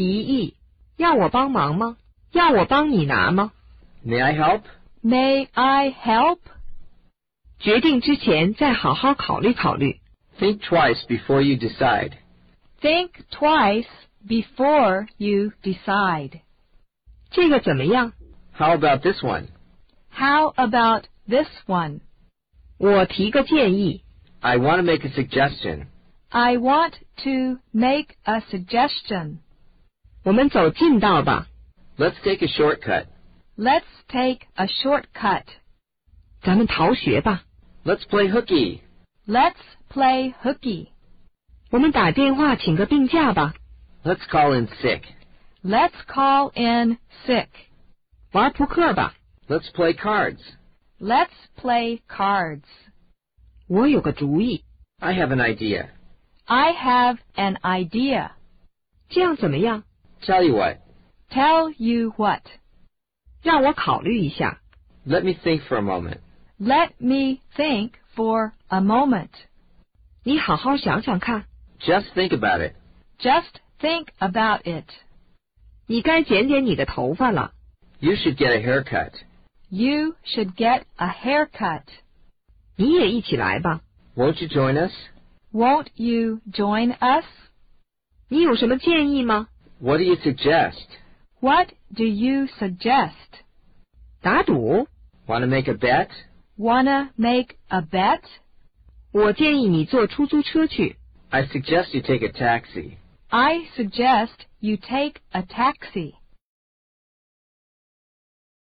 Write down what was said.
提议，要我帮忙吗？要我帮你拿吗？ May I help? May I help? 决定之前再好好考虑考虑。 Think twice before you decide. Think twice before you decide. 这个怎么样？ How about this one? How about this one? 我提个建议。 I want to make a suggestion. I want to make a suggestion. 我们走近道吧。 Let's take a shortcut. Let's take a shortcut. 咱们逃学吧。 Let's play hooky. Let's play hooky. 我们打电话请个病假吧。 Let's call in sick. Let's call in sick. 玩扑克吧。 Let's play cards. Let's play cards. 我有个主意。 I have an idea. I have an idea. 这样怎么样？ Tell you what. Tell you what. 让我考虑一下。 Let me think for a moment. Let me think for a moment. 你好好想想看。 Just think about it. Just think about it. 你该剪剪你的头发了。 You should get a haircut. You should get a haircut. 你也一起来吧。 Won't you join us? Won't you join us? 你有什么建议吗？ What do you suggest? What do you suggest? 打赌。 Want to make a bet? Wanna make a bet? 我建议你坐出租车去。 I suggest you take a taxi. I suggest you take a taxi.